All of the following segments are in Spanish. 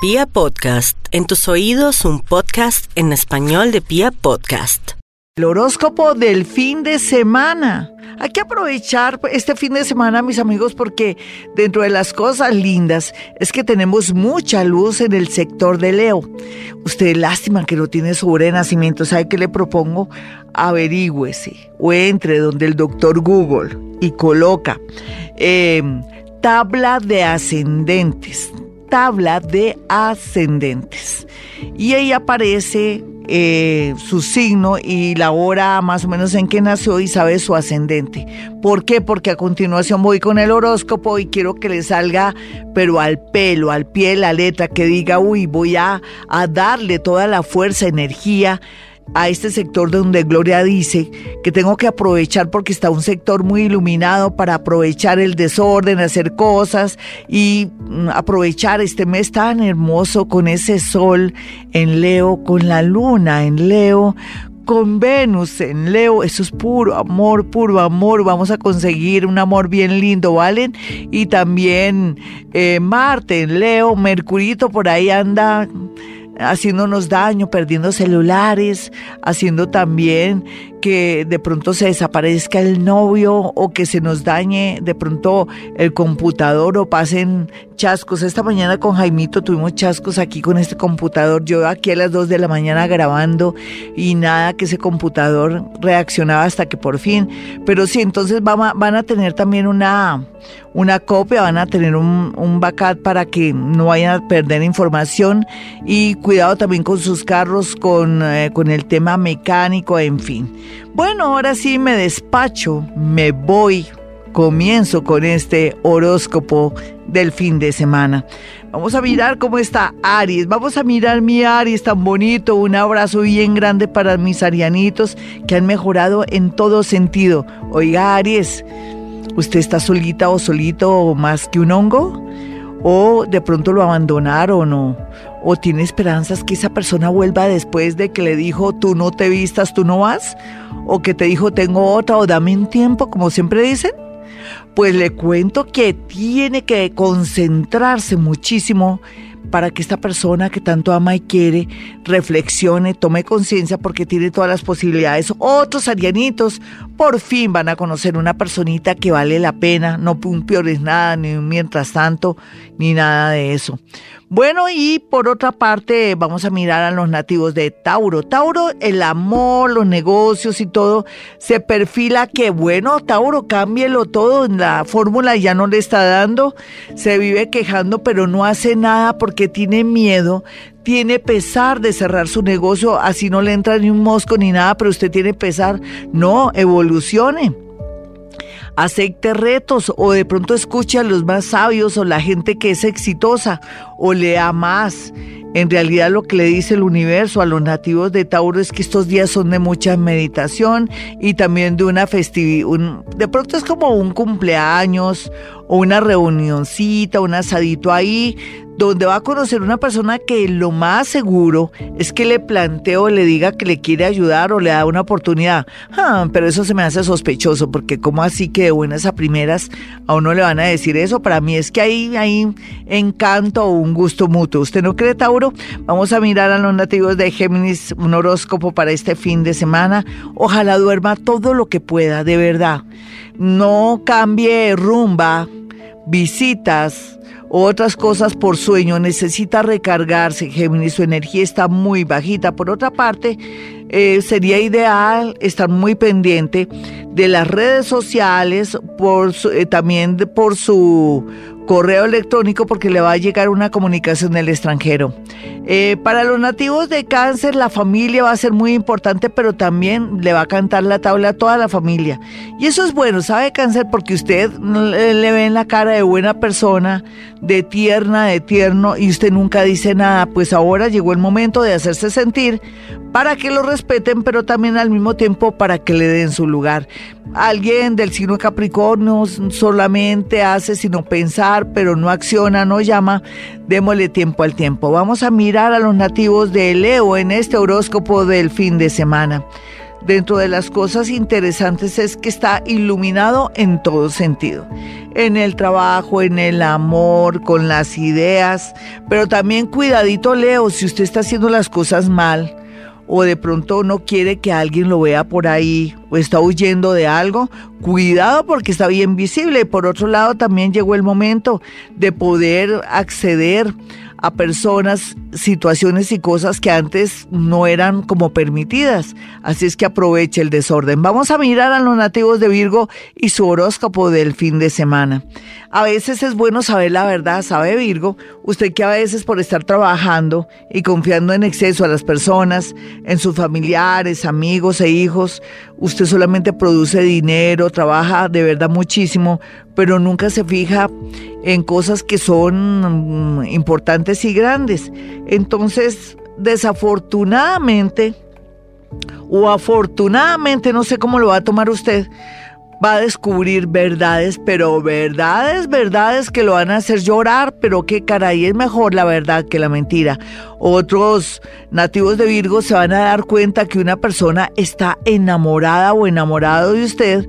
Pia Podcast, en tus oídos un podcast en español de Pia Podcast. El horóscopo del fin de semana. Hay que aprovechar este fin de semana, mis amigos, porque dentro de las cosas lindas es que tenemos mucha luz en el sector de Leo. Usted, lástima que no tiene sobre nacimiento, ¿sabe qué le propongo? Averígüese o entre donde el doctor Google y coloca eh, tabla de ascendentes tabla de ascendentes. Y ahí aparece eh, su signo y la hora más o menos en que nació y sabe su ascendente. ¿Por qué? Porque a continuación voy con el horóscopo y quiero que le salga, pero al pelo, al pie, la letra, que diga, uy, voy a, a darle toda la fuerza, energía a este sector donde Gloria dice que tengo que aprovechar porque está un sector muy iluminado para aprovechar el desorden, hacer cosas y mm, aprovechar este mes tan hermoso con ese sol en Leo, con la luna en Leo, con Venus en Leo, eso es puro amor, puro amor, vamos a conseguir un amor bien lindo, ¿vale? Y también eh, Marte en Leo, Mercurito por ahí anda haciéndonos daño, perdiendo celulares, haciendo también que de pronto se desaparezca el novio o que se nos dañe de pronto el computador o pasen chascos. Esta mañana con Jaimito tuvimos chascos aquí con este computador. Yo aquí a las 2 de la mañana grabando y nada que ese computador reaccionaba hasta que por fin. Pero sí, entonces van a, tener también una, una copia, van a tener un, un backup para que no vayan a perder información y cuidado también con sus carros, con, eh, con el tema mecánico, en fin. Bueno, ahora sí me despacho, me voy, comienzo con este horóscopo del fin de semana. Vamos a mirar cómo está Aries. Vamos a mirar mi Aries tan bonito. Un abrazo bien grande para mis arianitos que han mejorado en todo sentido. Oiga, Aries, ¿usted está solita o solito más que un hongo? ¿O de pronto lo abandonaron o ¿O tiene esperanzas que esa persona vuelva después de que le dijo tú no te vistas, tú no vas? ¿O que te dijo tengo otra o dame un tiempo, como siempre dicen? Pues le cuento que tiene que concentrarse muchísimo para que esta persona que tanto ama y quiere reflexione, tome conciencia porque tiene todas las posibilidades. Otros arianitos por fin van a conocer una personita que vale la pena, no un es nada, ni un mientras tanto, ni nada de eso. Bueno, y por otra parte, vamos a mirar a los nativos de Tauro. Tauro, el amor, los negocios y todo, se perfila que, bueno, Tauro, cámbielo todo, en la fórmula ya no le está dando, se vive quejando, pero no hace nada porque tiene miedo tiene pesar de cerrar su negocio, así no le entra ni un mosco ni nada, pero usted tiene pesar. No, evolucione. Acepte retos o de pronto escuche a los más sabios o la gente que es exitosa o lea más. En realidad lo que le dice el universo a los nativos de Tauro es que estos días son de mucha meditación y también de una festividad. De pronto es como un cumpleaños o una reunioncita, un asadito ahí, donde va a conocer una persona que lo más seguro es que le plantee o le diga que le quiere ayudar o le da una oportunidad. Ah, pero eso se me hace sospechoso, porque como así que de buenas a primeras a uno le van a decir eso? Para mí es que hay, hay encanto un gusto mutuo. ¿Usted no cree, Tauro? Vamos a mirar a los nativos de Géminis un horóscopo para este fin de semana. Ojalá duerma todo lo que pueda, de verdad. No cambie rumba, visitas, otras cosas por sueño, necesita recargarse, Géminis, su energía está muy bajita. Por otra parte, eh, sería ideal estar muy pendiente de las redes sociales, por eh, también por su correo electrónico porque le va a llegar una comunicación del extranjero. Eh, para los nativos de cáncer, la familia va a ser muy importante, pero también le va a cantar la tabla a toda la familia. Y eso es bueno, ¿sabe cáncer? Porque usted le ve en la cara de buena persona, de tierna, de tierno, y usted nunca dice nada. Pues ahora llegó el momento de hacerse sentir para que lo respeten, pero también al mismo tiempo para que le den su lugar. Alguien del signo Capricornio solamente hace sino pensar, pero no acciona, no llama. Démosle tiempo al tiempo. Vamos a mirar a los nativos de Leo en este horóscopo del fin de semana. dentro de las cosas interesantes es que está iluminado en todo sentido. En el trabajo, en el amor, con las ideas, pero también cuidadito Leo, si usted está haciendo las cosas mal o de pronto no quiere que alguien lo vea por ahí o está huyendo de algo, cuidado porque está bien visible. Por otro lado, también llegó el momento de poder acceder a personas, situaciones y cosas que antes no eran como permitidas. Así es que aproveche el desorden. Vamos a mirar a los nativos de Virgo y su horóscopo del fin de semana. A veces es bueno saber la verdad, sabe Virgo, usted que a veces por estar trabajando y confiando en exceso a las personas, en sus familiares, amigos e hijos, usted solamente produce dinero, trabaja de verdad muchísimo, pero nunca se fija en cosas que son mm, importantes y grandes. Entonces, desafortunadamente, o afortunadamente, no sé cómo lo va a tomar usted, va a descubrir verdades, pero verdades, verdades que lo van a hacer llorar, pero qué caray, es mejor la verdad que la mentira. Otros nativos de Virgo se van a dar cuenta que una persona está enamorada o enamorado de usted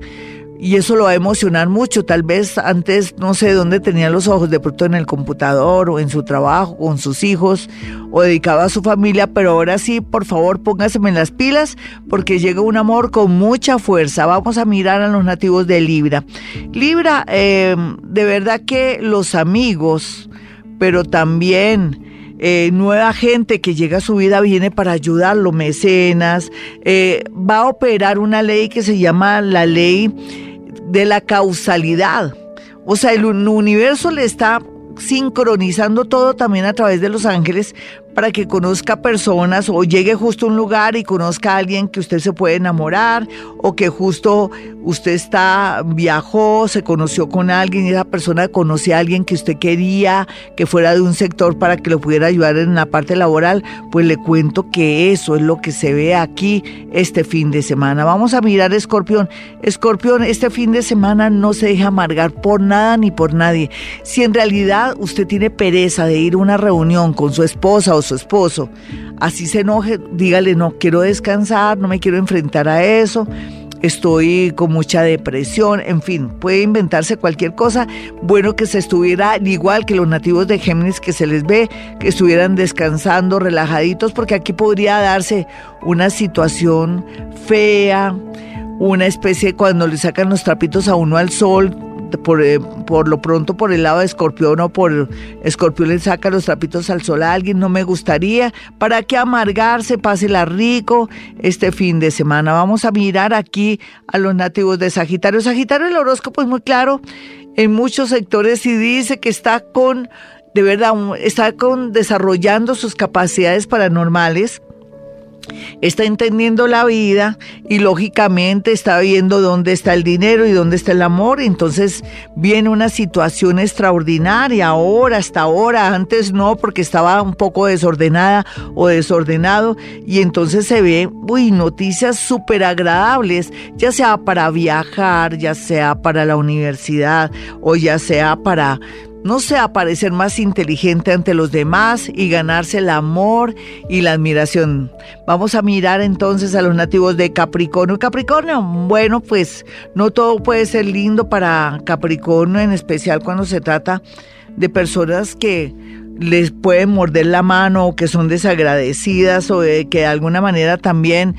y eso lo va a emocionar mucho. Tal vez antes no sé dónde tenía los ojos, de pronto en el computador o en su trabajo, con sus hijos o dedicado a su familia, pero ahora sí, por favor, póngaseme en las pilas porque llega un amor con mucha fuerza. Vamos a mirar a los nativos de Libra. Libra, eh, de verdad que los amigos, pero también... Eh, nueva gente que llega a su vida viene para ayudarlo, mecenas, eh, va a operar una ley que se llama la ley de la causalidad. O sea, el universo le está sincronizando todo también a través de los ángeles para que conozca personas o llegue justo a un lugar y conozca a alguien que usted se puede enamorar o que justo usted está viajó, se conoció con alguien y esa persona conocía a alguien que usted quería que fuera de un sector para que lo pudiera ayudar en la parte laboral, pues le cuento que eso es lo que se ve aquí este fin de semana. Vamos a mirar Escorpión. Escorpión, este fin de semana no se deja amargar por nada ni por nadie. Si en realidad usted tiene pereza de ir a una reunión con su esposa o su esposo, así se enoje, dígale, no quiero descansar, no me quiero enfrentar a eso, estoy con mucha depresión, en fin, puede inventarse cualquier cosa. Bueno que se estuviera igual que los nativos de Géminis que se les ve, que estuvieran descansando, relajaditos, porque aquí podría darse una situación fea, una especie cuando le sacan los trapitos a uno al sol, por, eh, por lo pronto por el lado de escorpión o por escorpión le saca los trapitos al sol a alguien, no me gustaría. ¿Para que amargarse? Pásela rico este fin de semana. Vamos a mirar aquí a los nativos de Sagitario. Sagitario, el horóscopo es muy claro. En muchos sectores y dice que está con, de verdad, está con desarrollando sus capacidades paranormales está entendiendo la vida y lógicamente está viendo dónde está el dinero y dónde está el amor. Entonces viene una situación extraordinaria ahora, hasta ahora, antes no, porque estaba un poco desordenada o desordenado. Y entonces se ve, uy, noticias súper agradables, ya sea para viajar, ya sea para la universidad o ya sea para no sea parecer más inteligente ante los demás y ganarse el amor y la admiración. Vamos a mirar entonces a los nativos de Capricornio. Capricornio, bueno, pues no todo puede ser lindo para Capricornio, en especial cuando se trata de personas que les pueden morder la mano o que son desagradecidas o de que de alguna manera también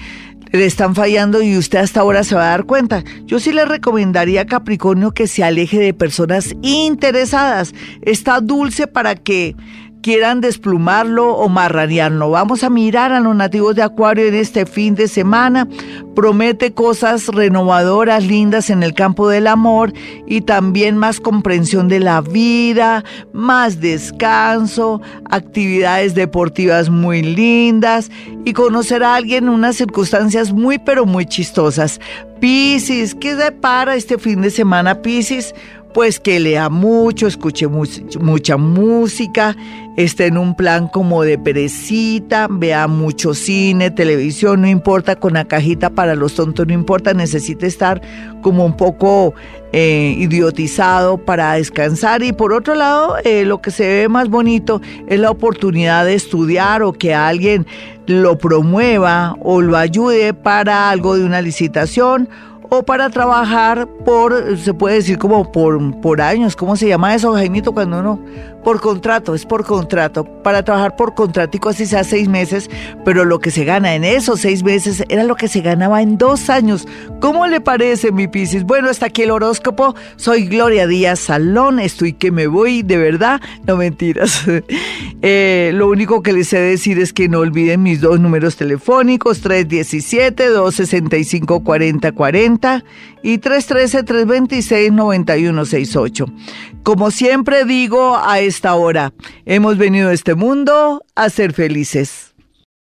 le están fallando y usted hasta ahora se va a dar cuenta. Yo sí le recomendaría a Capricornio que se aleje de personas interesadas. Está dulce para que quieran desplumarlo o marranearlo. Vamos a mirar a los nativos de Acuario en este fin de semana. Promete cosas renovadoras, lindas en el campo del amor y también más comprensión de la vida, más descanso, actividades deportivas muy lindas y conocer a alguien en unas circunstancias muy pero muy chistosas. Piscis, ¿qué para este fin de semana, Piscis? Pues que lea mucho, escuche mucha música, esté en un plan como de perecita, vea mucho cine, televisión, no importa, con la cajita para los tontos, no importa, necesita estar como un poco eh, idiotizado para descansar. Y por otro lado, eh, lo que se ve más bonito es la oportunidad de estudiar o que alguien lo promueva o lo ayude para algo de una licitación o para trabajar por, se puede decir como por, por años, ¿cómo se llama eso, Jaimito, cuando uno por contrato, es por contrato, para trabajar por contratico así sea seis meses, pero lo que se gana en esos seis meses era lo que se ganaba en dos años. ¿Cómo le parece, mi Piscis? Bueno, hasta aquí el horóscopo. Soy Gloria Díaz Salón, estoy que me voy, de verdad, no mentiras. Eh, lo único que les sé decir es que no olviden mis dos números telefónicos, 317-265-4040 y 313-326-9168. Como siempre digo a esta hora, hemos venido a este mundo a ser felices.